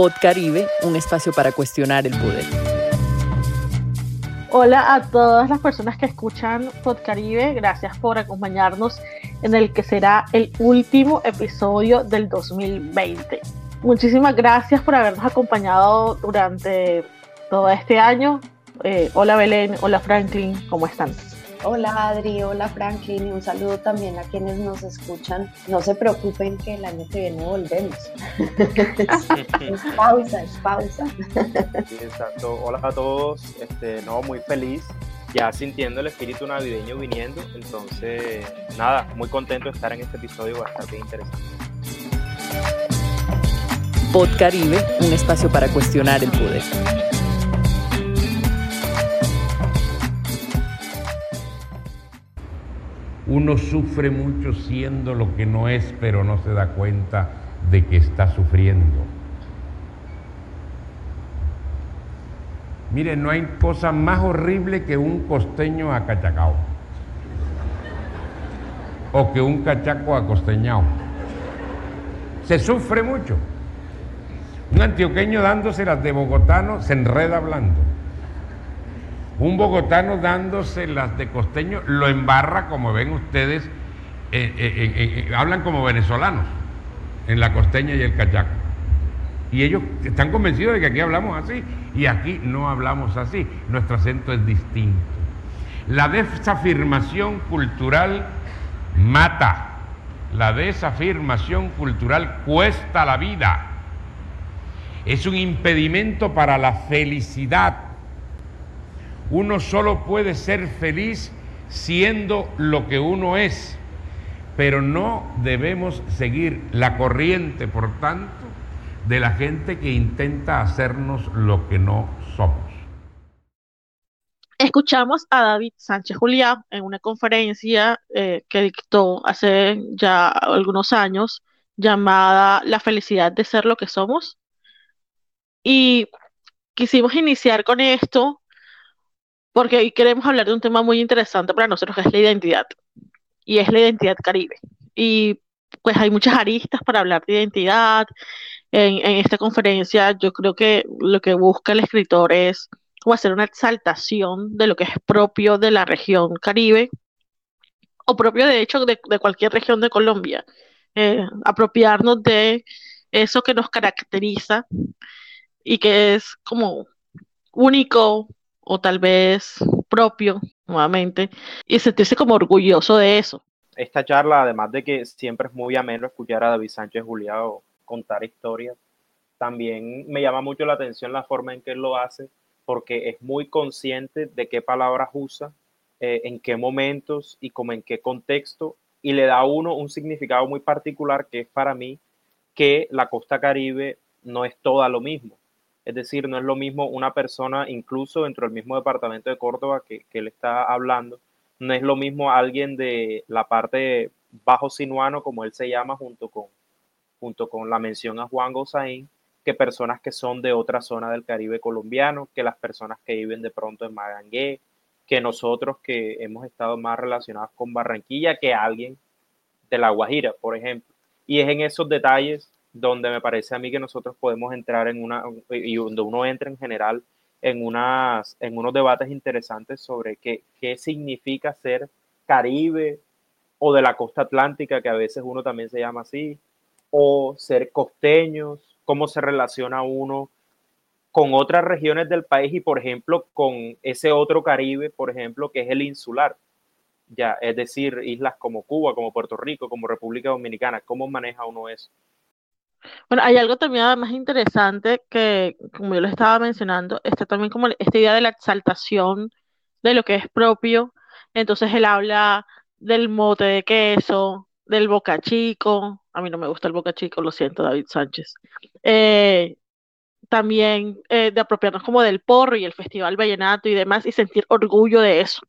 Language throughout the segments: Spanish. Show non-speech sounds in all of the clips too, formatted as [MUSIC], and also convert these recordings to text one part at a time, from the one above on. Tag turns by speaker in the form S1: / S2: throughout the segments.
S1: Pod Caribe, un espacio para cuestionar el poder.
S2: Hola a todas las personas que escuchan Podcaribe, gracias por acompañarnos en el que será el último episodio del 2020. Muchísimas gracias por habernos acompañado durante todo este año. Eh, hola Belén, hola Franklin, ¿cómo están?
S3: Hola Adri, hola Franklin y un saludo también a quienes nos escuchan. No se preocupen que el año que viene volvemos. [LAUGHS] es pausa, es pausa.
S4: exacto. Hola a todos, este, no, muy feliz, ya sintiendo el espíritu navideño viniendo. Entonces, nada, muy contento de estar en este episodio, va a estar bien interesante.
S1: Pod Caribe, un espacio para cuestionar el poder.
S5: Uno sufre mucho siendo lo que no es, pero no se da cuenta de que está sufriendo. Miren, no hay cosa más horrible que un costeño acachacao. O que un cachaco acosteñado. Se sufre mucho. Un antioqueño dándose las de bogotano se enreda hablando un bogotano dándose las de costeño lo embarra, como ven ustedes, eh, eh, hablan como venezolanos en la costeña y el cachaco. Y ellos están convencidos de que aquí hablamos así y aquí no hablamos así. Nuestro acento es distinto. La desafirmación cultural mata. La desafirmación cultural cuesta la vida. Es un impedimento para la felicidad uno solo puede ser feliz siendo lo que uno es, pero no debemos seguir la corriente, por tanto, de la gente que intenta hacernos lo que no somos.
S2: Escuchamos a David Sánchez Julián en una conferencia eh, que dictó hace ya algunos años llamada La felicidad de ser lo que somos. Y quisimos iniciar con esto porque hoy queremos hablar de un tema muy interesante para nosotros, que es la identidad, y es la identidad caribe. Y pues hay muchas aristas para hablar de identidad. En, esta conferencia yo creo que lo que busca el escritor es hacer una exaltación de lo que es propio de la región caribe, o propio de hecho de, cualquier región de Colombia. Eh, apropiarnos de eso que nos caracteriza y que es como único, o tal vez propio nuevamente y sentirse como orgulloso de eso.
S4: Esta charla, además de que siempre es muy ameno escuchar a David Sánchez Juliado contar historias, también me llama mucho la atención la forma en que él lo hace, porque es muy consciente de qué palabras usa, eh, en qué momentos y como en qué contexto, y le da a uno un significado muy particular que es para mí que la costa caribe no es toda lo mismo. Es decir, no es lo mismo una persona, incluso dentro del mismo departamento de Córdoba que, que él está hablando, no es lo mismo alguien de la parte bajo sinuano, como él se llama, junto con, junto con la mención a Juan Gozaín, que personas que son de otra zona del Caribe colombiano, que las personas que viven de pronto en Magangué, que nosotros que hemos estado más relacionados con Barranquilla, que alguien de La Guajira, por ejemplo. Y es en esos detalles donde me parece a mí que nosotros podemos entrar en una, y donde uno entra en general en, unas, en unos debates interesantes sobre qué, qué significa ser Caribe o de la costa atlántica, que a veces uno también se llama así, o ser costeños, cómo se relaciona uno con otras regiones del país y, por ejemplo, con ese otro Caribe, por ejemplo, que es el insular. Ya, es decir, islas como Cuba, como Puerto Rico, como República Dominicana, ¿cómo maneja uno eso?
S2: Bueno, hay algo también más interesante que, como yo lo estaba mencionando, está también como esta idea de la exaltación de lo que es propio. Entonces él habla del mote de queso, del boca chico. A mí no me gusta el boca chico, lo siento, David Sánchez. Eh, también eh, de apropiarnos como del porro y el Festival Vallenato y demás y sentir orgullo de eso.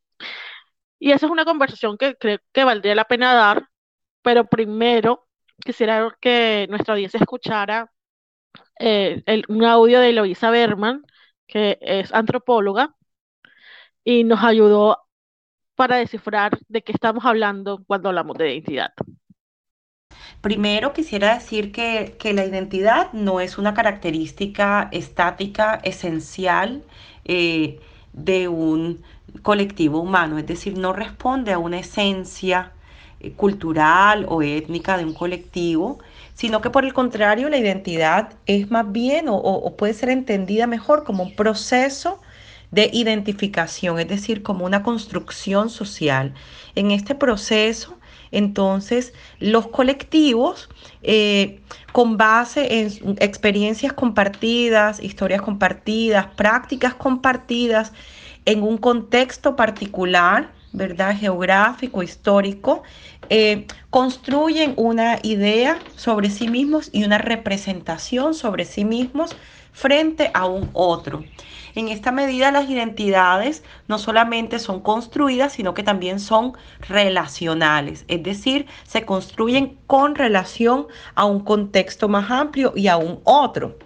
S2: Y esa es una conversación que creo que valdría la pena dar, pero primero quisiera que nuestra audiencia escuchara eh, un audio de Eloisa Berman, que es antropóloga, y nos ayudó para descifrar de qué estamos hablando cuando hablamos de identidad.
S6: Primero quisiera decir que, la identidad no es una característica estática esencial eh, de un colectivo humano, es decir, no responde a una esencia cultural o étnica de un colectivo, sino que por el contrario la identidad es más bien o puede ser entendida mejor como un proceso de identificación, es decir, como una construcción social. En este proceso entonces, los colectivos, eh, con base en experiencias compartidas, historias compartidas, prácticas compartidas, en un contexto particular, ¿verdad? Geográfico, histórico, eh, construyen una idea sobre sí mismos y una representación sobre sí mismos frente a un otro. En esta medida las identidades no solamente son construidas, sino que también son relacionales, es decir, se construyen con relación a un contexto más amplio y a un otro.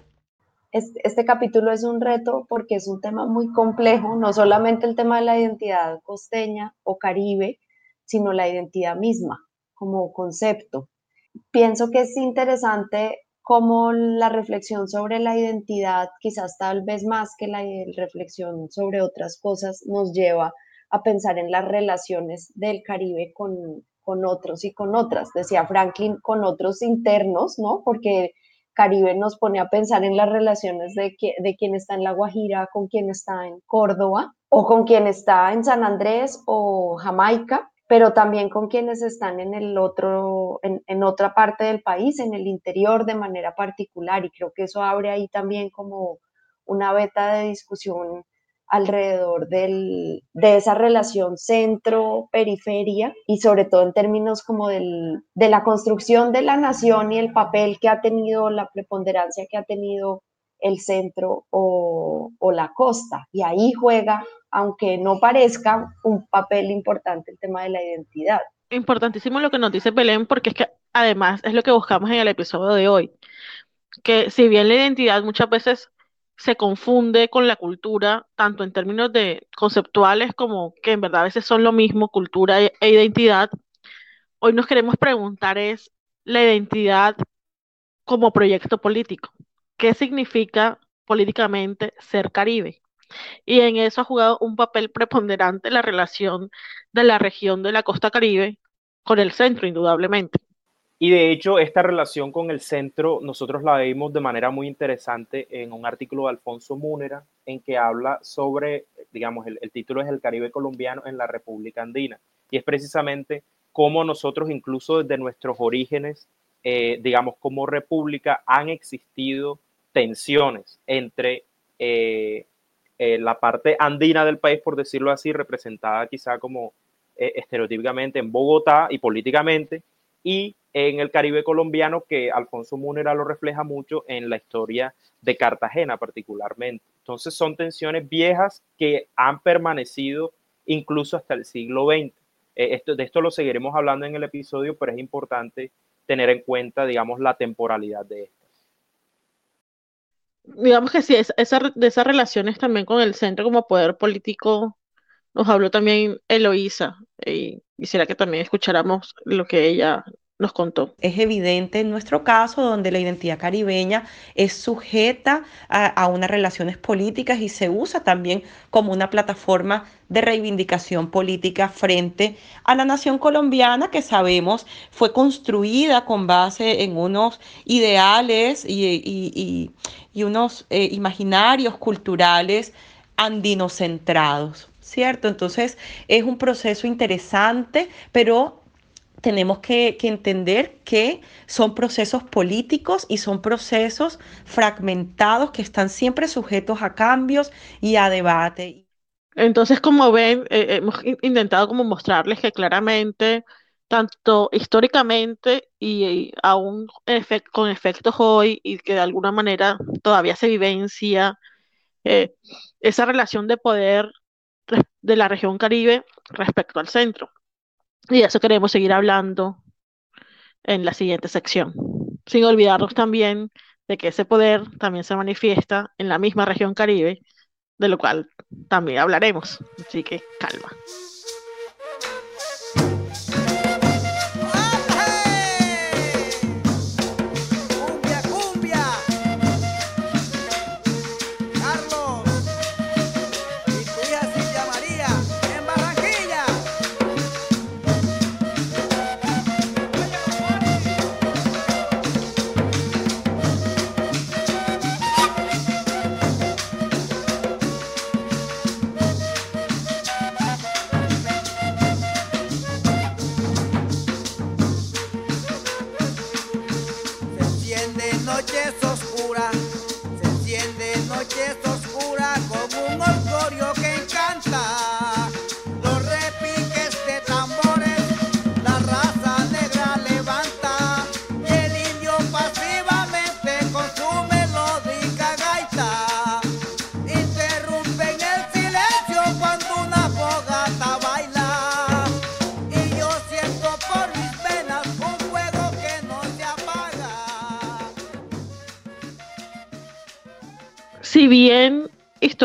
S3: Este, capítulo es un reto porque es un tema muy complejo, no solamente el tema de la identidad costeña o caribe, sino la identidad misma como concepto. Pienso que es interesante cómo la reflexión sobre la identidad, quizás tal vez más que la reflexión sobre otras cosas, nos lleva a pensar en las relaciones del Caribe con, con otros y con otras. Decía Franklin, con otros internos, ¿no? Porque Caribe nos pone a pensar en las relaciones de, que, de quien está en La Guajira con quien está en Córdoba o con quien está en San Andrés o Jamaica pero también con quienes están en el otro, en, otra parte del país, en el interior de manera particular, y creo que eso abre ahí también como una beta de discusión alrededor del, de esa relación centro-periferia y sobre todo en términos como del, de la construcción de la nación y el papel que ha tenido, la preponderancia que ha tenido el centro o, o la costa. Y ahí juega aunque no parezca un papel importante el tema de la identidad.
S2: Importantísimo lo que nos dice Belén, porque es que además es lo que buscamos en el episodio de hoy, que si bien la identidad muchas veces se confunde con la cultura, tanto en términos de conceptuales como que en verdad a veces son lo mismo, cultura e, e identidad, hoy nos queremos preguntar es la identidad como proyecto político. ¿Qué significa políticamente ser Caribe? y en eso ha jugado un papel preponderante la relación de la región de la costa caribe con el centro, indudablemente.
S4: Y de hecho, esta relación con el centro nosotros la vimos de manera muy interesante en un artículo de Alfonso Múnera, en que habla sobre, digamos, el, título es El Caribe colombiano en la República Andina. Y es precisamente cómo nosotros, incluso desde nuestros orígenes, eh, digamos, como república, han existido tensiones entre eh, eh, la parte andina del país, por decirlo así, representada quizá como estereotípicamente en Bogotá y políticamente, y en el Caribe colombiano, que Alfonso Múnera lo refleja mucho en la historia de Cartagena particularmente. Entonces son tensiones viejas que han permanecido incluso hasta el siglo XX. Eh, esto, de esto lo seguiremos hablando en el episodio, pero es importante tener en cuenta, digamos, la temporalidad de esto
S2: digamos que sí, esa, de esas relaciones también con el centro como poder político nos habló también Eloísa y quisiera que también escucháramos lo que ella nos contó.
S6: Es evidente en nuestro caso donde la identidad caribeña es sujeta a, unas relaciones políticas y se usa también como una plataforma de reivindicación política frente a la nación colombiana que sabemos fue construida con base en unos ideales y, unos eh, imaginarios culturales andinocentrados. ¿Cierto? Entonces es un proceso interesante, pero tenemos que, entender que son procesos políticos y son procesos fragmentados que están siempre sujetos a cambios y a debate.
S2: Entonces, como ven, eh, hemos intentado como mostrarles que claramente, tanto históricamente y, aún con efectos hoy, y que de alguna manera todavía se vivencia eh, esa relación de poder de la región Caribe respecto al centro. Y eso queremos seguir hablando en la siguiente sección. Sin olvidarnos también de que ese poder también se manifiesta en la misma región Caribe, de lo cual también hablaremos. Así que calma.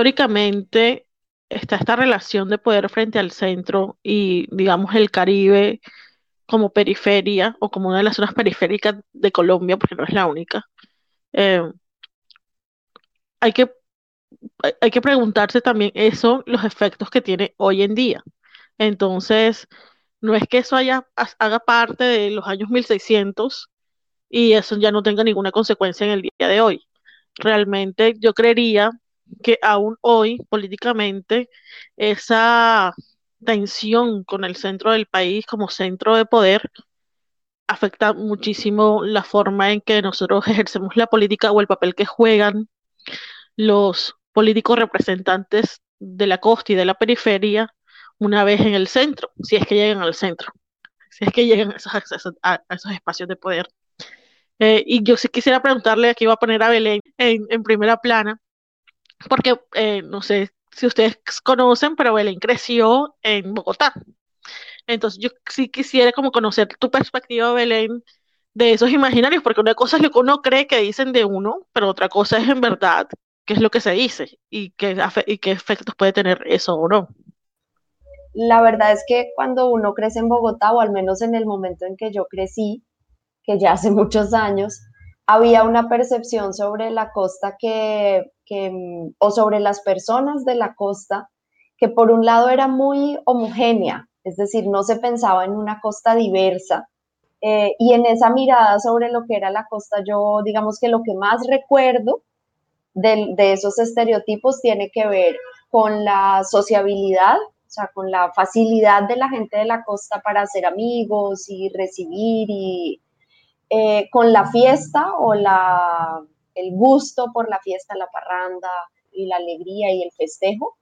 S2: Históricamente está esta relación de poder frente al centro y, digamos, el Caribe como periferia o como una de las zonas periféricas de Colombia, porque no es la única, eh, hay que, hay- que preguntarse también eso, los efectos que tiene hoy en día. Entonces, no es que eso haya, ha- haga parte de los años 1600 y eso ya no tenga ninguna consecuencia en el día de hoy. Realmente yo creería que aún hoy, políticamente, esa tensión con el centro del país como centro de poder afecta muchísimo la forma en que nosotros [LAUGHS] ejercemos la política o el papel que juegan los políticos representantes de la costa y de la periferia una vez en el centro, si es que llegan al centro, si es que llegan a esos, a- espacios de poder. Eh, y yo sí quisiera preguntarle, aquí voy a poner a Belén en primera plana, porque eh, no sé si ustedes conocen, pero Belén creció en Bogotá. Entonces yo sí quisiera como conocer tu perspectiva, Belén, de esos imaginarios, porque una cosa es lo que uno cree que dicen de uno, pero otra cosa es en verdad qué es lo que se dice y qué, afe- y qué efectos puede tener eso o no.
S3: La verdad es que cuando uno crece en Bogotá, o al menos en el momento en que yo crecí, que ya hace muchos años, había una percepción sobre la costa que, mm, o sobre las personas de la costa, que por un lado era muy homogénea, es decir, no se pensaba en una costa diversa. eh, y en esa mirada sobre lo que era la costa, yo digamos que lo que más recuerdo del- de esos estereotipos tiene que ver con la sociabilidad, o sea, con la facilidad de la gente de la costa para hacer amigos y recibir y eh, con la fiesta o la, el gusto por la fiesta, la parranda y la alegría y el festejo.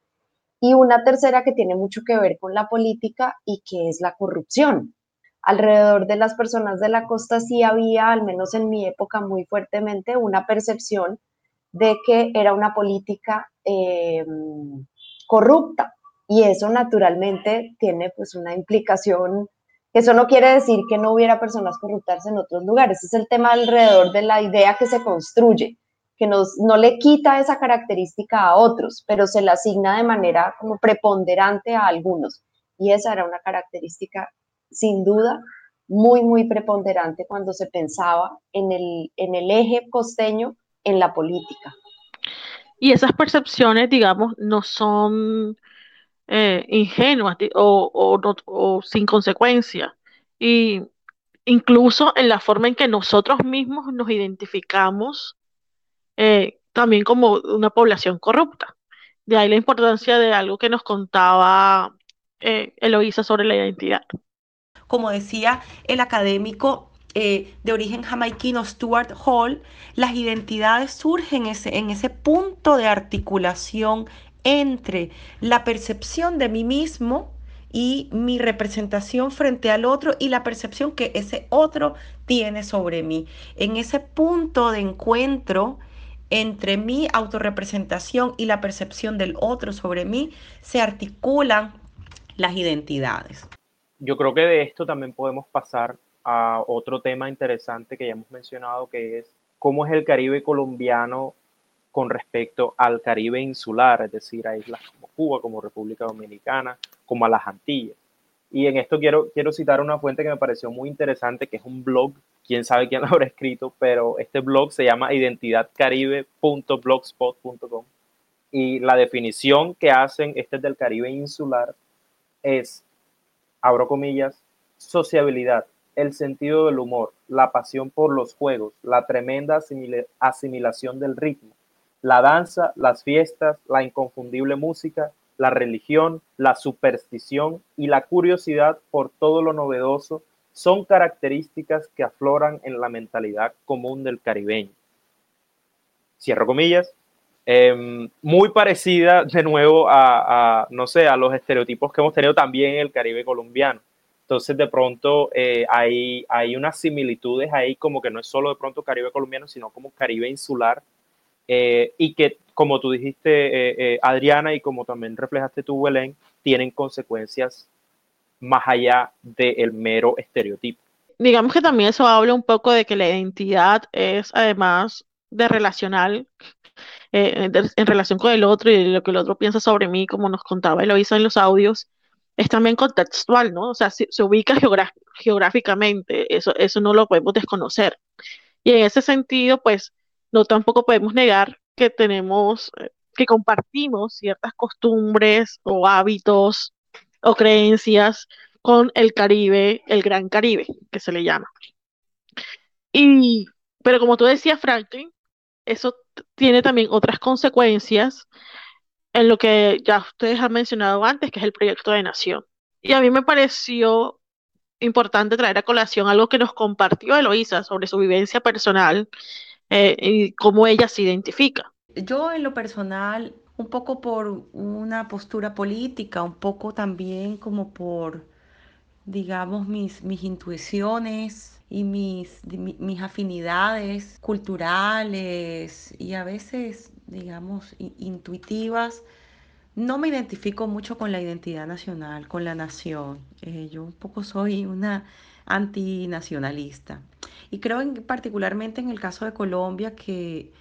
S3: Y una tercera que tiene mucho que ver con la política y que es la corrupción. Alrededor de las personas de la costa sí había, al menos en mi época muy fuertemente, una percepción de que era una política eh, corrupta y eso naturalmente tiene pues una implicación, eso no quiere decir que no hubiera personas corruptas en otros lugares, es el tema alrededor de la idea que se construye, que nos, no le quita esa característica a otros, pero se la asigna de manera como preponderante a algunos y esa era una característica sin duda muy, muy preponderante cuando se pensaba en el, en el eje costeño en la política.
S2: Y esas percepciones, digamos, no son eh, ingenuas o, o sin consecuencia. Y incluso en la forma en que nosotros mismos nos identificamos eh, también como una población corrupta. De ahí la importancia de algo que nos contaba eh, Eloísa sobre la identidad.
S6: Como decía el académico eh, de origen jamaiquino Stuart Hall, las identidades surgen ese, en ese punto de articulación entre la percepción de mí mismo y mi representación frente al otro y la percepción que ese otro tiene sobre mí. En ese punto de encuentro entre mi autorrepresentación y la percepción del otro sobre mí se articulan las identidades.
S4: Yo creo que de esto también podemos pasar a otro tema interesante que ya hemos mencionado, que es cómo es el Caribe colombiano con respecto al Caribe insular, es decir, a islas como Cuba, como República Dominicana, como a las Antillas. Y en esto quiero, quiero citar una fuente que me pareció muy interesante, que es un blog, quién sabe quién lo habrá escrito, pero este blog se llama identidadcaribe.blogspot.com y la definición que hacen, este es del Caribe insular, es, abro comillas, sociabilidad, el sentido del humor, la pasión por los juegos, la tremenda asimila asimilación del ritmo, la danza, las fiestas, la inconfundible música, la religión, la superstición y la curiosidad por todo lo novedoso son características que afloran en la mentalidad común del caribeño. cierro comillas, em, muy parecida de nuevo a, no sé, a los estereotipos que hemos tenido también en el Caribe colombiano. Entonces, de pronto eh, hay, hay unas similitudes ahí, como que no es solo de pronto Caribe colombiano, sino como Caribe insular, eh, y que, como tú dijiste, eh, Adriana, y como también reflejaste tú, Belén, tienen consecuencias más allá del mero estereotipo.
S2: Digamos que también eso habla un poco de que la identidad es, además de relacional, en relación con el otro y lo que el otro piensa sobre mí, como nos contaba Eloisa en los audios, es también contextual, ¿no? O sea, se, ubica geográficamente, eso, eso no lo podemos desconocer. Y en ese sentido, pues, no tampoco podemos negar que tenemos, eh, que compartimos ciertas costumbres o hábitos o creencias con el Caribe, el Gran Caribe, que se le llama. Y, pero como tú decías, Franklin, eso tiene también otras consecuencias en lo que ya ustedes han mencionado antes, que es el proyecto de nación. Y a mí me pareció importante traer a colación algo que nos compartió Eloísa sobre su vivencia personal eh, cómo ella se identifica.
S6: Yo en lo personal, un poco por una postura política, un poco también como por, digamos, mis, mis intuiciones y mis, mis afinidades culturales y a veces digamos, intuitivas, no me identifico mucho con la identidad nacional, con la nación. Eh, yo un poco soy una antinacionalista. Y creo en, particularmente en el caso de Colombia que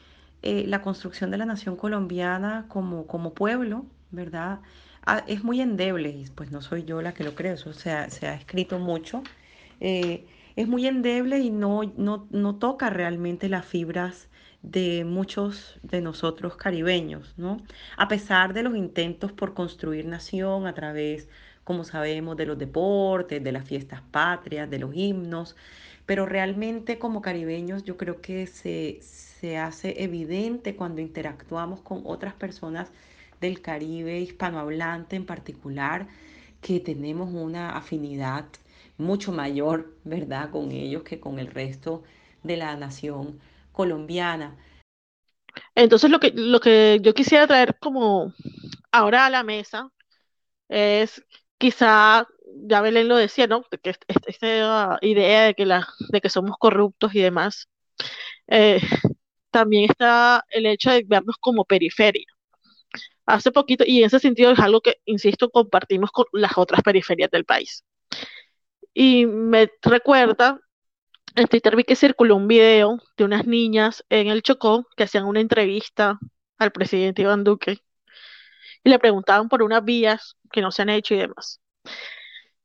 S6: eh, la construcción de la nación colombiana como, como pueblo, ¿verdad? Ah, es muy endeble, y pues no soy yo la que lo creo, eso se ha, se ha escrito mucho. Eh, es muy endeble y no, no, no toca realmente las fibras de muchos de nosotros caribeños, ¿no? A pesar de los intentos por construir nación a través, como sabemos, de los deportes, de las fiestas patrias, de los himnos, pero realmente como caribeños yo creo que se, se hace evidente cuando interactuamos con otras personas del Caribe hispanohablante en particular, que tenemos una afinidad mucho mayor, ¿verdad?, con ellos que con el resto de la nación colombiana.
S2: Entonces lo que, lo que yo quisiera traer como ahora a la mesa es quizá, ya Belén lo decía, ¿no? Que esta idea de que, la, de que somos corruptos y demás, eh, también está el hecho de vernos como periferia. Hace poquito, y en ese sentido es algo que, insisto, compartimos con las otras periferias del país. Y me recuerda en Twitter vi que circuló un video de unas niñas en el Chocó que hacían una entrevista al presidente Iván Duque y le preguntaban por unas vías que no se han hecho y demás.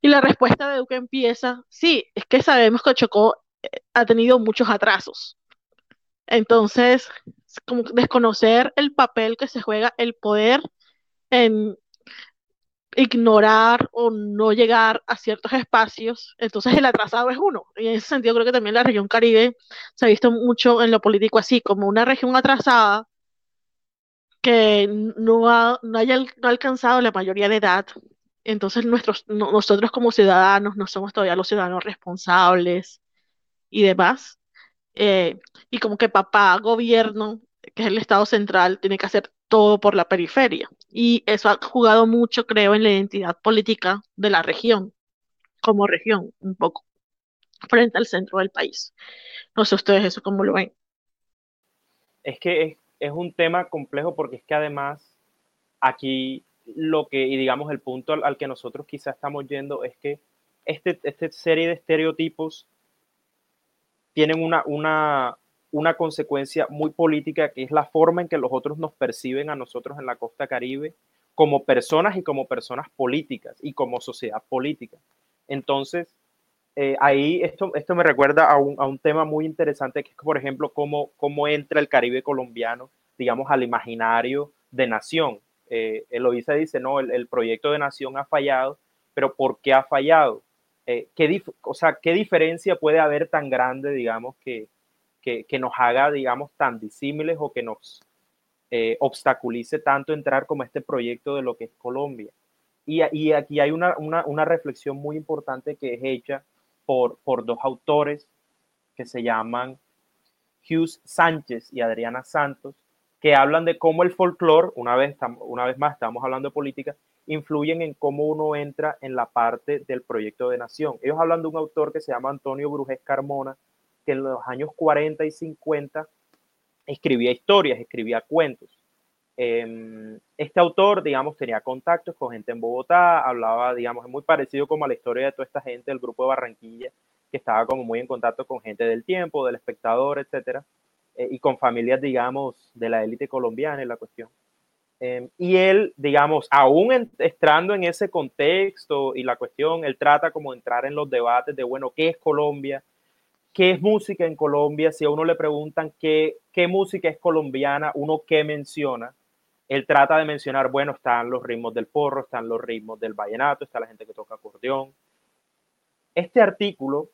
S2: Y la respuesta de Duque empieza, sí, es que sabemos que Chocó eh, ha tenido muchos atrasos. Entonces, como desconocer el papel que se juega el poder en ignorar o no llegar a ciertos espacios, entonces el atrasado es uno. Y en ese sentido creo que también la región Caribe se ha visto mucho en lo político así, como una región atrasada que no ha, no haya no alcanzado la mayoría de edad. Entonces nuestros, nosotros como ciudadanos no somos todavía los ciudadanos responsables y demás. Eh, y como que papá, gobierno, que es el Estado central, tiene que hacer todo por la periferia. Y eso ha jugado mucho, creo, en la identidad política de la región, como región, un poco, frente al centro del país. No sé ustedes eso cómo lo ven.
S4: Es que es, un tema complejo porque es que además aquí lo que, y digamos, el punto al, que nosotros quizás estamos yendo es que este, esta serie de estereotipos tienen una, una, una consecuencia muy política, que es la forma en que los otros nos perciben a nosotros en la costa caribe como personas y como personas políticas y como sociedad política. Entonces, eh, ahí esto, esto me recuerda a un, a un, tema muy interesante, que es, por ejemplo, cómo, cómo entra el Caribe colombiano, digamos, al imaginario de nación. Eh, Eloísa dice, no, el, el, proyecto de nación ha fallado, pero ¿por qué ha fallado? Eh, ¿qué, o sea, ¿qué diferencia puede haber tan grande, digamos, que, que, nos haga, digamos, tan disímiles o que nos eh, obstaculice tanto entrar como este proyecto de lo que es Colombia. Y, y aquí hay una, una, una, reflexión muy importante que es hecha por, por dos autores que se llaman Hughes Sánchez y Adriana Santos, que hablan de cómo el folclore, una vez, una vez más estamos hablando de política, influyen en cómo uno entra en la parte del proyecto de nación. Ellos hablan de un autor que se llama Antonio Brujes Carmona, que en los años 40 y 50 escribía historias, escribía cuentos. Em, este autor, digamos, tenía contactos con gente en Bogotá, hablaba, digamos, es muy parecido como a la historia de toda esta gente del grupo de Barranquilla, que estaba como muy en contacto con gente del tiempo, del espectador, etcétera, eh, y con familias, digamos, de la élite colombiana en la cuestión. Em, y él, digamos, aún entrando en ese contexto y la cuestión, él trata como de entrar en los debates de, bueno, ¿qué es Colombia? ¿Qué es música en Colombia? Si a uno le preguntan qué, qué música es colombiana, uno qué menciona, él trata de mencionar, bueno, están los ritmos del porro, están los ritmos del vallenato, está la gente que toca acordeón. Este artículo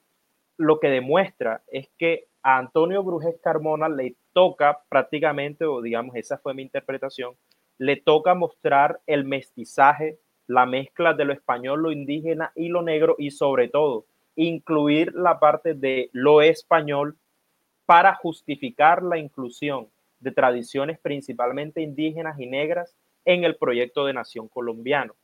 S4: lo que demuestra es que a Antonio Brujes Carmona le toca prácticamente, o digamos, esa fue mi interpretación, le toca mostrar el mestizaje, la mezcla de lo español, lo indígena y lo negro y sobre todo incluir la parte de lo español para justificar la inclusión de tradiciones principalmente indígenas y negras en el proyecto de nación colombiano.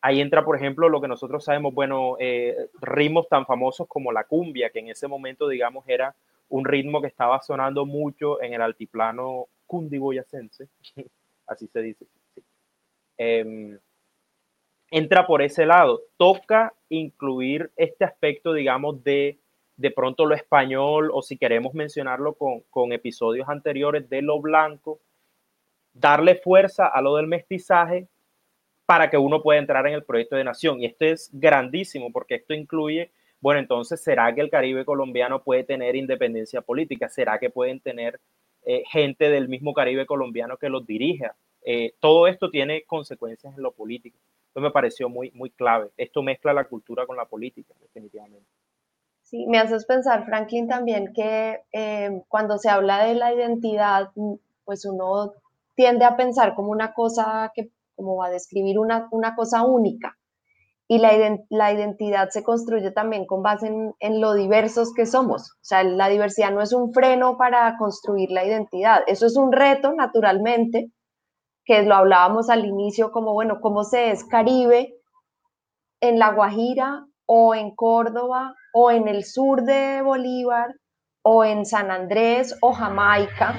S4: Ahí entra, por ejemplo, lo que nosotros sabemos, bueno, eh, ritmos tan famosos como la cumbia, que en ese momento, digamos, era un ritmo que estaba sonando mucho en el altiplano cundiboyacense, [LAUGHS] así se dice. Em, entra por ese lado. Toca incluir este aspecto, digamos, de de pronto lo español o si queremos mencionarlo con, con episodios anteriores de lo blanco, darle fuerza a lo del mestizaje para que uno pueda entrar en el proyecto de nación. Y esto es grandísimo porque esto incluye, bueno, entonces, ¿será que el Caribe colombiano puede tener independencia política? ¿Será que pueden tener eh, gente del mismo Caribe colombiano que los dirija? Eh, todo esto tiene consecuencias en lo político. Esto me pareció muy, muy clave. Esto mezcla la cultura con la política, definitivamente.
S3: Sí, me haces pensar, Franklin, también que eh, cuando se habla de la identidad, mm, pues uno tiende a pensar como una cosa que, como a describir una, una cosa única. Y la, la, identidad se construye también con base en, en, lo diversos que somos. O sea, la diversidad no es un freno para construir la identidad. Eso es un reto, naturalmente, que lo hablábamos al inicio, como, bueno, cómo se es Caribe en La Guajira o en Córdoba o en el sur de Bolívar o en San Andrés o Jamaica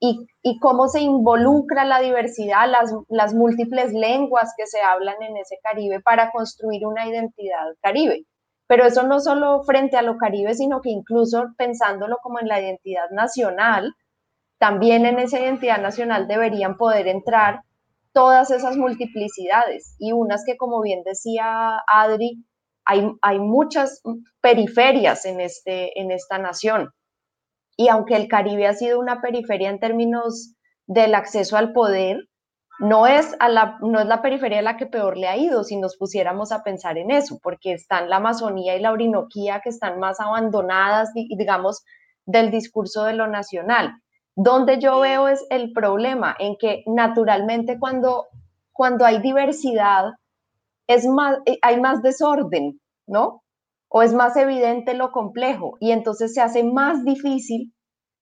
S3: y, cómo se involucra la diversidad, las, las múltiples lenguas que se hablan en ese Caribe para construir una identidad caribe. Pero eso no solo frente a lo caribe, sino que incluso pensándolo como en la identidad nacional, también en esa identidad nacional deberían poder entrar todas esas multiplicidades y unas que, como bien decía Adri, hay, muchas periferias en, este, en esta nación. Y aunque el Caribe ha sido una periferia en términos del acceso al poder, no es, la, no es la periferia la que peor le ha ido si nos pusiéramos a pensar en eso, porque están la Amazonía y la Orinoquía que están más abandonadas, digamos, del discurso de lo nacional. Donde yo veo es el problema en que naturalmente cuando, cuando hay diversidad, es más, eh, hay más desorden, ¿no? O es más evidente lo complejo y entonces se hace más difícil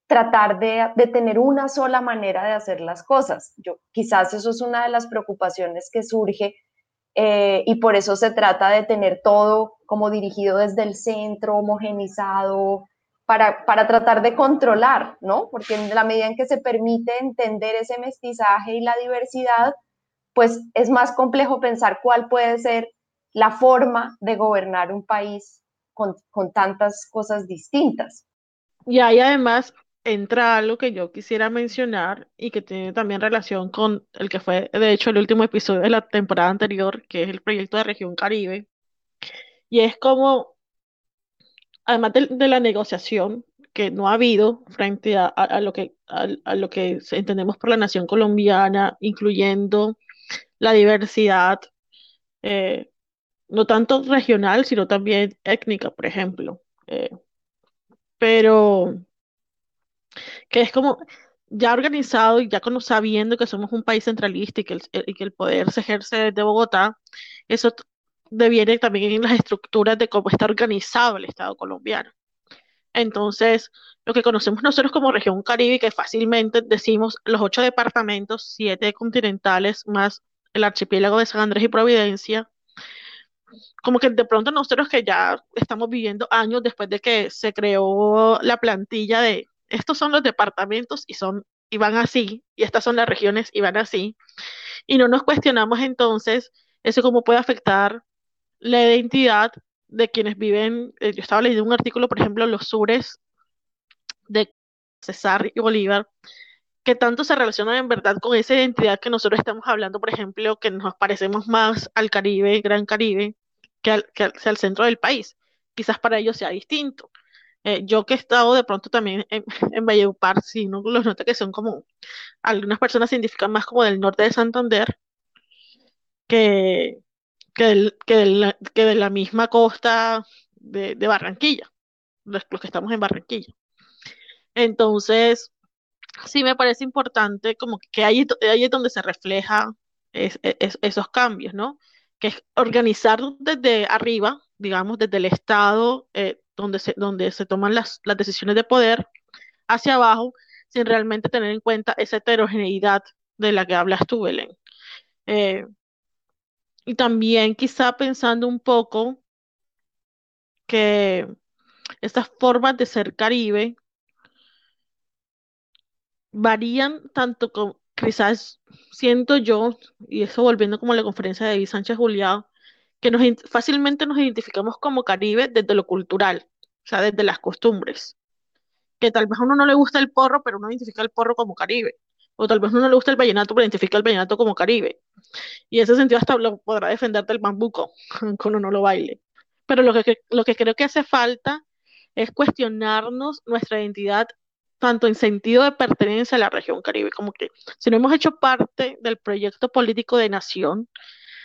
S3: tratar de, tener una sola manera de hacer las cosas. Yo, quizás eso es una de las preocupaciones que surge eh, y por eso se trata de tener todo como dirigido desde el centro, homogenizado, para, para, tratar de controlar, ¿no? Porque en la medida en que se permite entender ese mestizaje y la diversidad, pues es más complejo pensar cuál puede ser la forma de gobernar un país con, tantas cosas distintas.
S2: Y ahí además entra algo que yo quisiera mencionar y que tiene también relación con el que fue, de hecho, el último episodio de la temporada anterior, que es el proyecto de Región Caribe. Y es como, además de, la negociación que no ha habido frente a, lo que, a, lo que entendemos por la nación colombiana, incluyendo la diversidad, eh, no tanto regional, sino también étnica, por ejemplo. Eh, pero que es como ya organizado y ya sabiendo que somos un país centralista y que el, que el poder se ejerce desde Bogotá, eso deviene también en las estructuras de cómo está organizado el Estado colombiano. Entonces, lo que conocemos nosotros como región Caribe, que fácilmente decimos los ocho departamentos, siete continentales, más el archipiélago de San Andrés y Providencia, como que de pronto nosotros que ya estamos viviendo años después de que se creó la plantilla de estos son los departamentos y son y van así, y estas son las regiones y van así, y no nos cuestionamos entonces eso cómo puede afectar la identidad de quienes viven, eh, yo estaba leyendo un artículo, por ejemplo, los sures de César y Bolívar, que tanto se relacionan en verdad con esa identidad que nosotros estamos hablando, por ejemplo, que nos parecemos más al Caribe, Gran Caribe, que al, que al, centro del país. Quizás para ellos sea distinto. Eh, yo que he estado de pronto también en, [LAUGHS] en Valledupar, sí, no los nota que son como, algunas personas se identifican más como del norte de Santander, que, que, del, que, del, que de la misma costa de, de Barranquilla, los, los, que estamos en Barranquilla. Entonces, sí me parece importante como que ahí, ahí es donde se refleja es, esos cambios, ¿no? Que es organizar desde arriba, digamos, desde el Estado, eh, donde, se, donde se toman las, las decisiones de poder, hacia abajo, sin realmente tener en cuenta esa heterogeneidad de la que hablas tú, Belén. Eh, y también quizá pensando un poco que estas formas de ser caribe varían tanto con, quizás siento yo, y eso volviendo como a la conferencia de David Sánchez Julián, que nos, fácilmente nos identificamos como caribe desde lo cultural, o sea, desde las costumbres. Que tal vez a uno no le gusta el porro, pero uno identifica el porro como caribe. O tal vez a uno no le gusta el vallenato, pero identifica el vallenato como caribe. Y en ese sentido hasta lo podrá defender del bambuco, [LAUGHS] cuando no lo baile. Pero lo que, lo que creo que hace falta es cuestionarnos nuestra identidad tanto en sentido de pertenencia a la región caribe, como que si no hemos hecho parte del proyecto político de nación,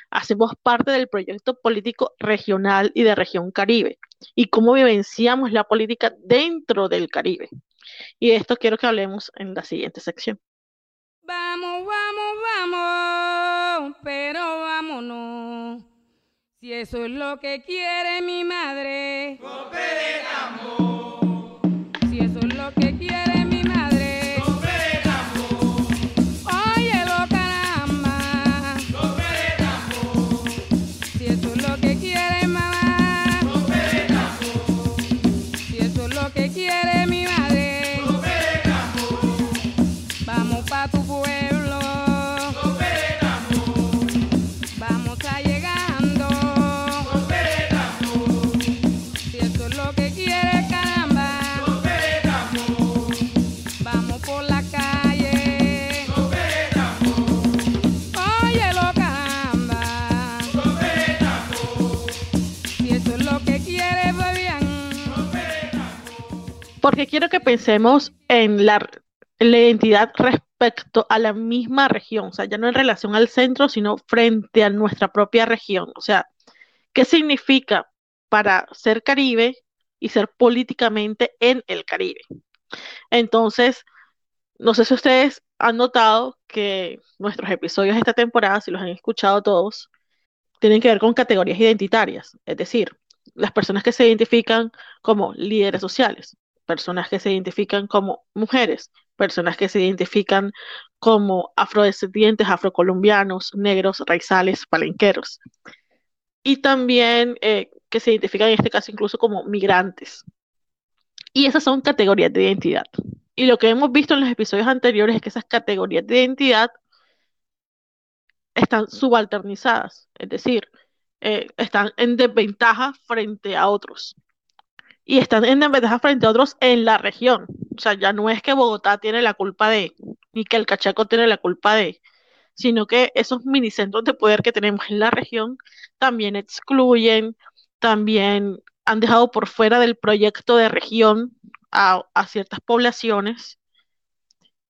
S2: hacemos parte del proyecto político regional y de región caribe, y cómo vivenciamos la política dentro del Caribe. Y de esto quiero que hablemos en la siguiente sección.
S7: Vamos, vamos, vamos, pero vámonos. Si eso es lo que quiere mi madre. Si
S2: Porque quiero que pensemos en la, en la identidad respecto a la misma región, o sea, ya no en relación al centro, sino frente a nuestra propia región. O sea, ¿qué significa para ser Caribe y ser políticamente en el Caribe? Entonces, no sé si ustedes han notado que nuestros episodios de esta temporada, si los han escuchado todos, tienen que ver con categorías identitarias, es decir, las personas que se identifican como líderes sociales, personas que se identifican como mujeres, personas que se identifican como afrodescendientes, afrocolombianos, negros, raizales, palenqueros, y también eh, que se identifican en este caso incluso como migrantes. Y esas son categorías de identidad. Y lo que hemos visto en los episodios anteriores es que esas categorías de identidad están subalternizadas, es decir, eh, están en desventaja frente a otros. Y están en desventaja frente a otros en la región. O sea, ya no es que Bogotá tiene la culpa de, ni que el Cachaco tiene la culpa de, sino que esos minicentros de poder que tenemos en la región también excluyen, también han dejado por fuera del proyecto de región a, ciertas poblaciones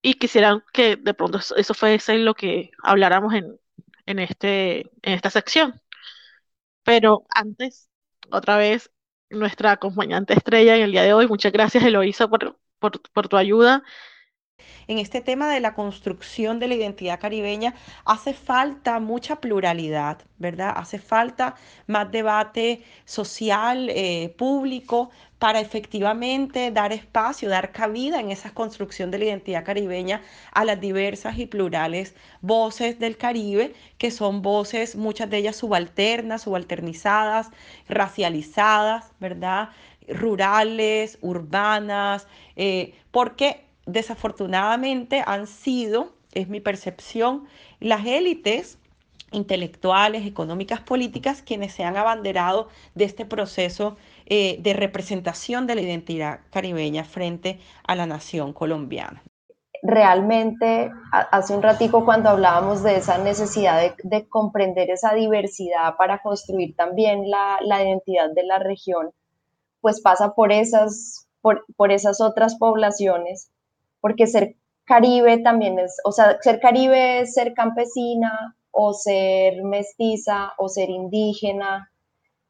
S2: y quisieran que de pronto eso, eso fuese lo que habláramos en, en, este, en esta sección. Pero antes, otra vez, nuestra acompañante estrella en el día de hoy, muchas gracias Eloisa por, por, por tu ayuda.
S6: En este tema de la construcción de la identidad caribeña hace falta mucha pluralidad, ¿verdad? Hace falta más debate social, eh, público, para efectivamente dar espacio, dar cabida en esa construcción de la identidad caribeña a las diversas y plurales voces del Caribe, que son voces, muchas de ellas subalternas, subalternizadas, racializadas, ¿verdad? Rurales, urbanas, eh, porque desafortunadamente han sido, es mi percepción, las élites intelectuales, económicas, políticas, quienes se han abanderado de este proceso eh, de representación de la identidad caribeña frente a la nación colombiana.
S3: Realmente, hace un ratico cuando hablábamos de esa necesidad de, comprender esa diversidad para construir también la, identidad de la región, pues pasa por esas, por, por esas otras poblaciones, porque ser caribe también es, o sea, ser caribe es ser campesina, o ser mestiza o ser indígena.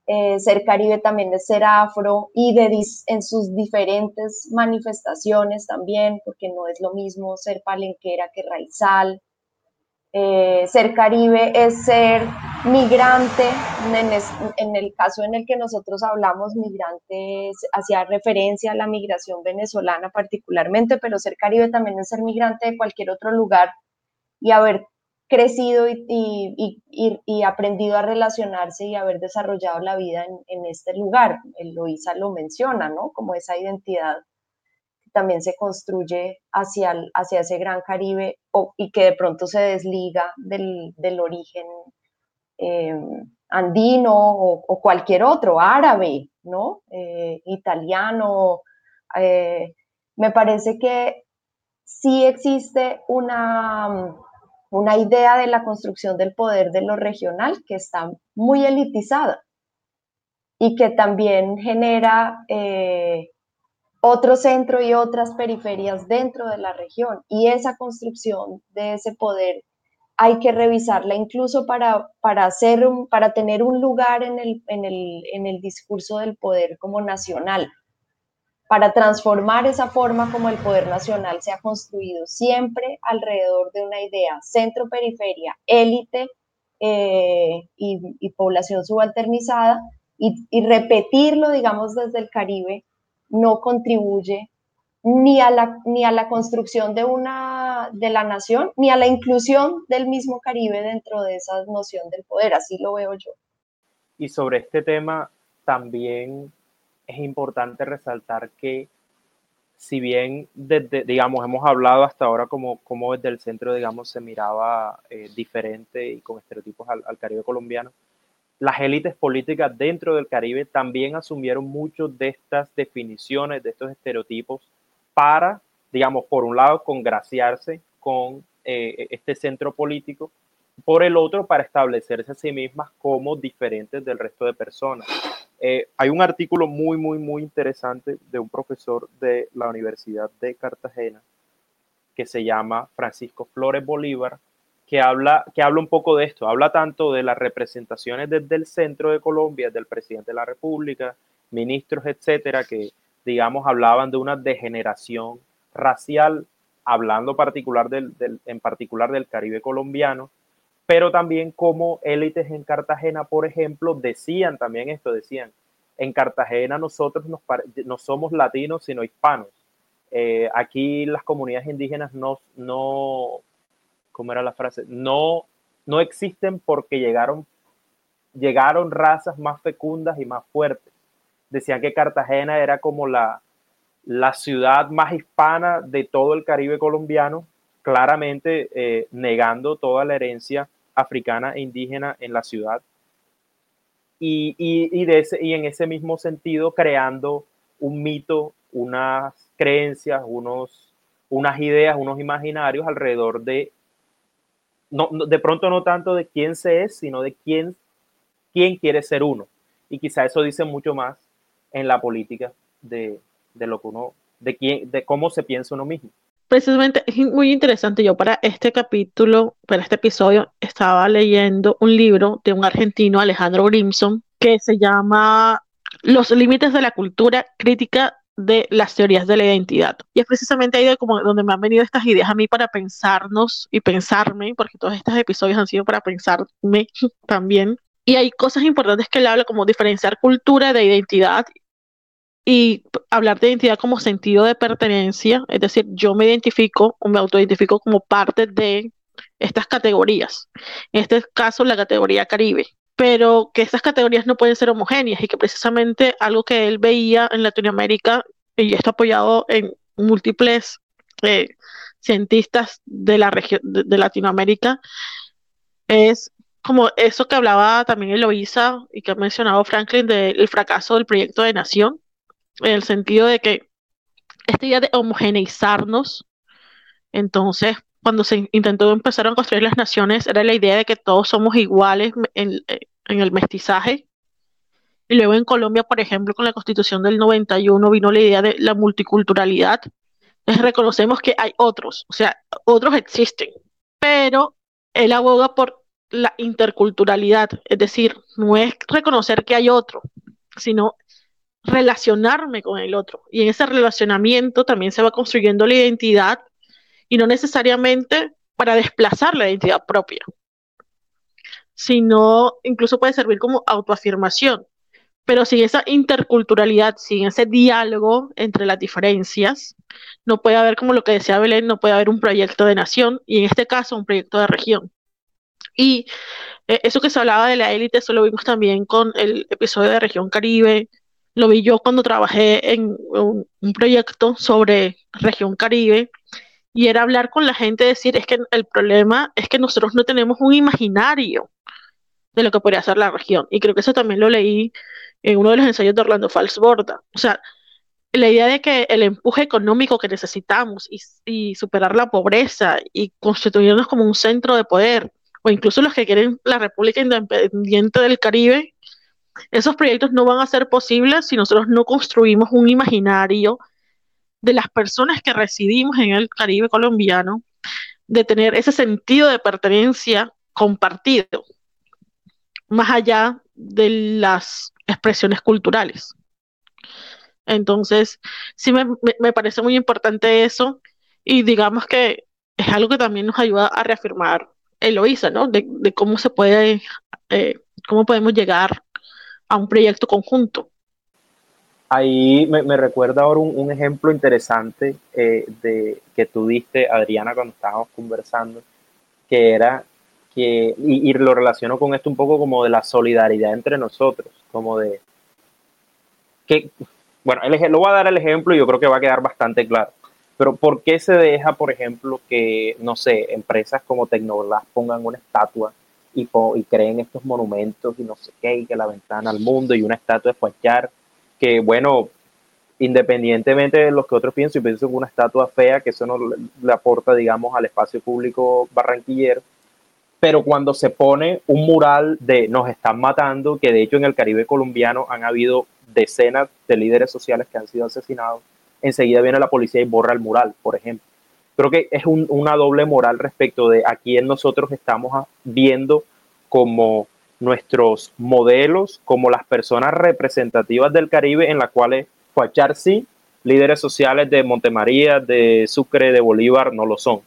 S3: Eh, ser caribe también es ser afro y de en sus diferentes manifestaciones también, porque no es lo mismo ser palenquera que raizal. Eh, ser caribe es ser migrante, en, el caso en el que nosotros hablamos, migrante hacía referencia a la migración venezolana particularmente, pero ser caribe también es ser migrante de cualquier otro lugar y haber crecido y, aprendido a relacionarse y haber desarrollado la vida en, este lugar. Eloisa lo menciona, ¿no? Como esa identidad también se construye hacia, hacia ese gran Caribe y que de pronto se desliga del, origen em, andino o, cualquier otro, árabe, ¿no? Eh, italiano. Eh, me parece que sí existe una una idea de la construcción del poder de lo regional que está muy elitizada y que también genera eh, otro centro y otras periferias dentro de la región. Y esa construcción de ese poder hay que revisarla incluso para, para, hacer para tener un lugar en el, en, el, en el discurso del poder como nacional para transformar esa forma como el poder nacional se ha construido siempre alrededor de una idea centro-periferia, élite eh, y, población subalternizada, y, repetirlo, digamos, desde el Caribe no contribuye ni a la, ni a la construcción de, una, de la nación, ni a la inclusión del mismo Caribe dentro de esa noción del poder, así lo veo yo.
S4: Y sobre este tema también es importante resaltar que si bien desde, digamos, hemos hablado hasta ahora como, como desde el centro, digamos, se miraba eh, diferente y con estereotipos al, Caribe colombiano, las élites políticas dentro del Caribe también asumieron muchas de estas definiciones, de estos estereotipos, para, digamos, por un lado, congraciarse con eh, este centro político, por el otro, para establecerse a sí mismas como diferentes del resto de personas. Eh, hay un artículo muy, muy, muy interesante de un profesor de la Universidad de Cartagena que se llama Francisco Flores Bolívar, que habla, que habla un poco de esto. Habla tanto de las representaciones desde el centro de Colombia, del presidente de la República, ministros, etcétera, que, digamos, hablaban de una degeneración racial, hablando particular del, en particular del Caribe colombiano, pero también como élites en Cartagena, por ejemplo, decían también esto, decían, en Cartagena nosotros no somos latinos, sino hispanos. Eh, aquí las comunidades indígenas no, no, ¿cómo era la frase? No, no existen porque llegaron, llegaron razas más fecundas y más fuertes. Decían que Cartagena era como la, la ciudad más hispana de todo el Caribe colombiano claramente eh, negando toda la herencia africana e indígena en la ciudad. Y, y, de ese, y en ese mismo sentido creando un mito, unas creencias, unos, unas ideas, unos imaginarios alrededor de, de pronto no tanto de quién se es, sino de quién, quién quiere ser uno. Y quizá eso dice mucho más en la política de, de lo que uno, de quién, de cómo se piensa uno mismo
S2: precisamente es muy interesante. Yo para este capítulo, para este episodio, estaba leyendo un libro de un argentino, Alejandro Grimson, que se llama Los límites de la cultura crítica de las teorías de la identidad. Y es precisamente ahí de donde me han venido estas ideas a mí para pensarnos y pensarme, porque todos estos episodios han sido para pensarme [LAUGHS] también. Y hay cosas importantes que él habla, como diferenciar cultura de identidad y hablar de identidad como sentido de pertenencia, es decir, yo me identifico o me autoidentifico como parte de estas categorías. En este caso, la categoría Caribe, pero que estas categorías no pueden ser homogéneas y que precisamente algo que él veía en Latinoamérica, y está apoyado en múltiples eh, cientistas de la región de, Latinoamérica, es como eso que hablaba también Eloisa y que ha mencionado Franklin del fracaso del proyecto de nación, en el sentido de que esta idea de homogeneizarnos, entonces cuando se intentó empezar a construir las naciones, era la idea de que todos somos iguales en, el mestizaje. Y luego en Colombia, por ejemplo, con la constitución del 91 vino la idea de la multiculturalidad. Entonces reconocemos que hay otros, o sea, otros existen, pero él aboga por la interculturalidad, es decir, no es reconocer que hay otro, sino relacionarme con el otro. Y en ese relacionamiento también se va construyendo la identidad y no necesariamente para desplazar la identidad propia, sino incluso puede servir como autoafirmación. Pero sin esa interculturalidad, sin ese diálogo entre las diferencias, no puede haber, como lo que decía Belén, no puede haber un proyecto de nación y en este caso un proyecto de región. Y eh, eso que se hablaba de la élite, eso lo vimos también con el episodio de Región Caribe, lo vi yo cuando trabajé en un proyecto sobre Región Caribe, y era hablar con la gente, decir, es que el problema es que nosotros no tenemos un imaginario de lo que podría ser la región. Y creo que eso también lo leí en uno de los ensayos de Orlando Falsborda. O sea, la idea de que el empuje económico que necesitamos y, superar la pobreza y constituirnos como un centro de poder, o incluso los que quieren la República Independiente del Caribe, esos proyectos no van a ser posibles si nosotros no construimos un imaginario de las personas que residimos en el Caribe colombiano, de tener ese sentido de pertenencia compartido, más allá de las expresiones culturales. Entonces, sí me, parece muy importante eso y digamos que es algo que también nos ayuda a reafirmar Eloísa, ¿no? De, cómo se puede, eh, cómo podemos llegar a un proyecto conjunto
S4: ahí me, recuerda ahora un, ejemplo interesante eh, de que tú diste, Adriana, cuando estábamos conversando, que era que, y, lo relaciono con esto un poco como de la solidaridad entre nosotros, como de que, bueno, el, lo voy a dar el ejemplo y yo creo que va a quedar bastante claro. Pero ¿por qué se deja, por ejemplo, que, no sé, empresas como Tecnoglass pongan una estatua y, y creen estos monumentos y no sé qué, y que la ventana al mundo y una estatua de Fuachar? Que bueno, independientemente de lo que otros piensen, yo pienso que una estatua fea, que eso no le aporta, digamos, al espacio público barranquillero, pero cuando se pone un mural de nos están matando, que de hecho en el Caribe colombiano han habido decenas de líderes sociales que han sido asesinados, enseguida viene la policía y borra el mural, por ejemplo. Creo que es una doble moral respecto de a quién nosotros estamos viendo como nuestros modelos como las personas representativas del Caribe en las cuales Fuachar sí, líderes sociales de Montemaría, de Sucre, de Bolívar no lo son.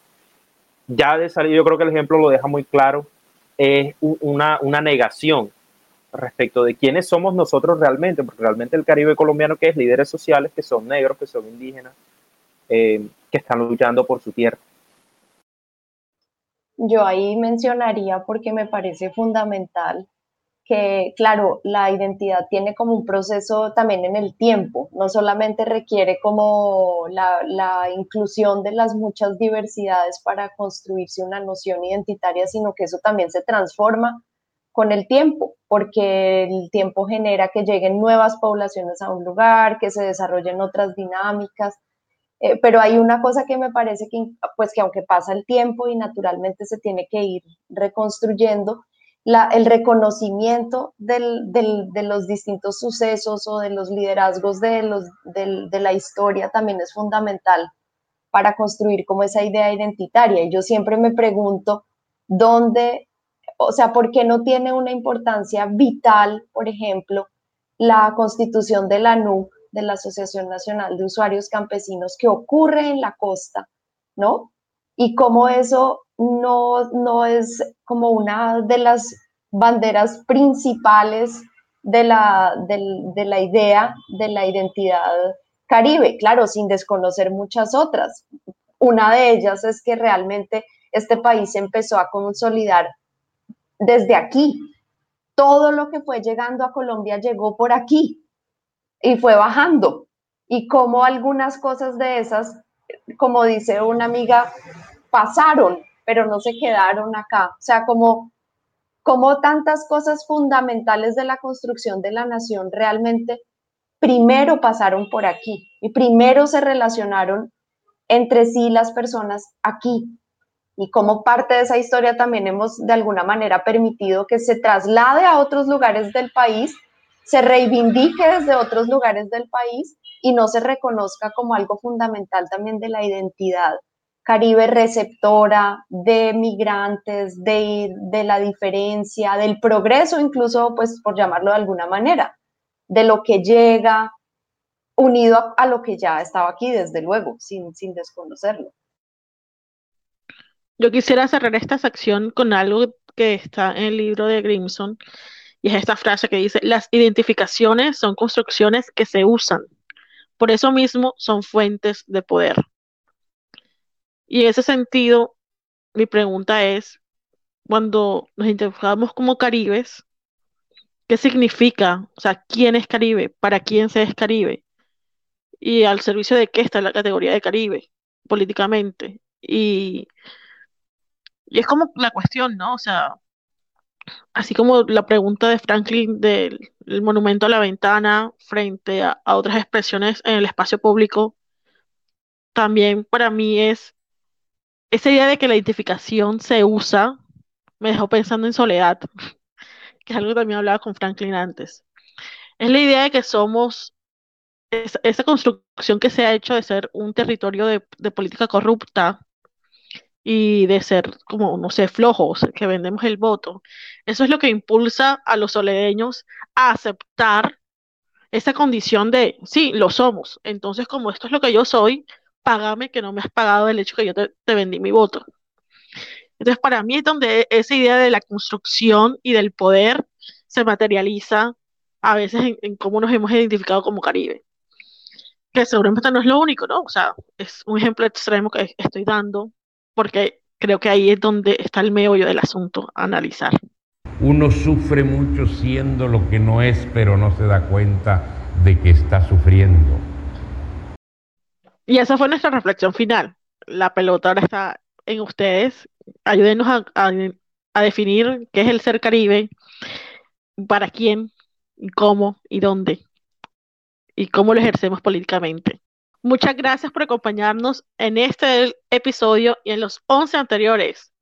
S4: Ya de salir, yo creo que el ejemplo lo deja muy claro, es una, una negación respecto de quiénes somos nosotros realmente, porque realmente el Caribe colombiano que es líderes sociales que son negros, que son indígenas, eh, que están luchando por su tierra.
S3: Yo ahí mencionaría porque me parece fundamental que, claro, la identidad tiene como un proceso también en el tiempo, no solamente requiere como la, inclusión de las muchas diversidades para construirse una noción identitaria, sino que eso también se transforma con el tiempo, porque el tiempo genera que lleguen nuevas poblaciones a un lugar, que se desarrollen otras dinámicas, eh, pero hay una cosa que me parece que, pues que aunque pasa el tiempo y naturalmente se tiene que ir reconstruyendo, la, el reconocimiento del, del, de los distintos sucesos o de los liderazgos de, los, de la historia también es fundamental para construir como esa idea identitaria. Y yo siempre me pregunto dónde, o sea, ¿por qué no tiene una importancia vital, por ejemplo, la constitución de la NUC de la Asociación Nacional de Usuarios Campesinos que ocurre en la costa, ¿no? Y cómo eso no, no es como una de las banderas principales de la, de la idea de la identidad caribe, claro, sin desconocer muchas otras. Una de ellas es que realmente este país empezó a consolidar desde aquí. Todo lo que fue llegando a Colombia llegó por aquí y fue bajando. Y como algunas cosas de esas, como dice una amiga, pasaron, pero no se quedaron acá. O sea, como, como tantas cosas fundamentales de la construcción de la nación realmente primero pasaron por aquí y primero se relacionaron entre sí las personas aquí. Y como parte de esa historia también hemos de alguna manera permitido que se traslade a otros lugares del país, se reivindique desde otros lugares del país y no se reconozca como algo fundamental también de la identidad caribe receptora de migrantes, de, de la diferencia, del progreso incluso, pues por llamarlo de alguna manera, de lo que llega, unido a, lo que ya estaba aquí, desde luego, sin, sin desconocerlo.
S2: Yo quisiera cerrar esta sección con algo que está en el libro de Grimson, y es esta frase que dice, las identificaciones son construcciones que se usan, por eso mismo son fuentes de poder. Y en ese sentido, mi pregunta es, cuando nos identificamos como caribes, ¿qué significa? O sea, ¿quién es Caribe? ¿Para quién se es Caribe? y al servicio de qué está la categoría de Caribe políticamente. Y, y es como la cuestión, ¿no? O sea, así como la pregunta de Franklin del monumento a la ventana frente a, otras expresiones en el espacio público, también para mí es esa idea de que la identificación se usa, me dejó pensando en soledad, [LAUGHS] que es algo que también hablaba con Franklin antes. Es la idea de que somos esa, construcción que se ha hecho de ser un territorio de, política corrupta y de ser como, no sé, flojos, que vendemos el voto. Eso es lo que impulsa a los soledeños a aceptar esa condición de, sí, lo somos. Entonces, como esto es lo que yo soy, págame que no me has pagado el hecho que yo te, vendí mi voto. Entonces, para mí es donde esa idea de la construcción y del poder se materializa a veces en, en cómo nos hemos identificado como Caribe que seguramente no es lo único, ¿no? O sea, es un ejemplo extremo que estoy dando, porque creo que ahí es donde está el meollo del asunto a analizar.
S5: Uno sufre mucho siendo lo que no es, pero no se da cuenta de que está sufriendo.
S2: Y esa fue nuestra reflexión final. La pelota ahora está en ustedes. Ayúdenos a, a definir qué es el ser caribe, para quién, cómo y dónde y cómo lo ejercemos políticamente. Muchas gracias por acompañarnos en este episodio y en los 11 anteriores,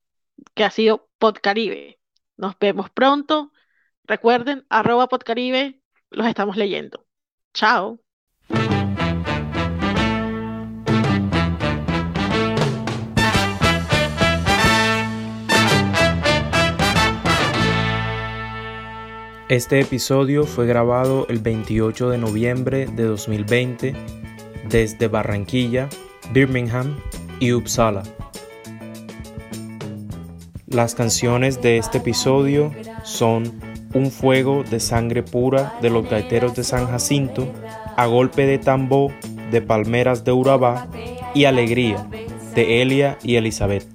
S2: que ha sido Podcaribe. Nos vemos pronto. Recuerden, arroba Podcaribe, los estamos leyendo. Chao.
S4: Este episodio fue grabado el 28 de noviembre de 2020 desde Barranquilla, Birmingham y Uppsala. Las canciones de este episodio son Un fuego de sangre pura de los gaiteros de San Jacinto, A golpe de tambor de Palmeras de Urabá y Alegría de Elia y Elizabeth.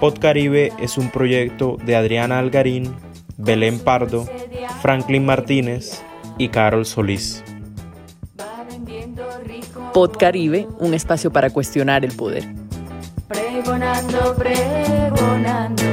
S4: Podcaribe es un proyecto de Adriana Algarín, Belén Pardo, Franklin Martínez y Carol Solís.
S1: Podcaribe, un espacio para cuestionar el poder.
S8: Pregonando, pregonando.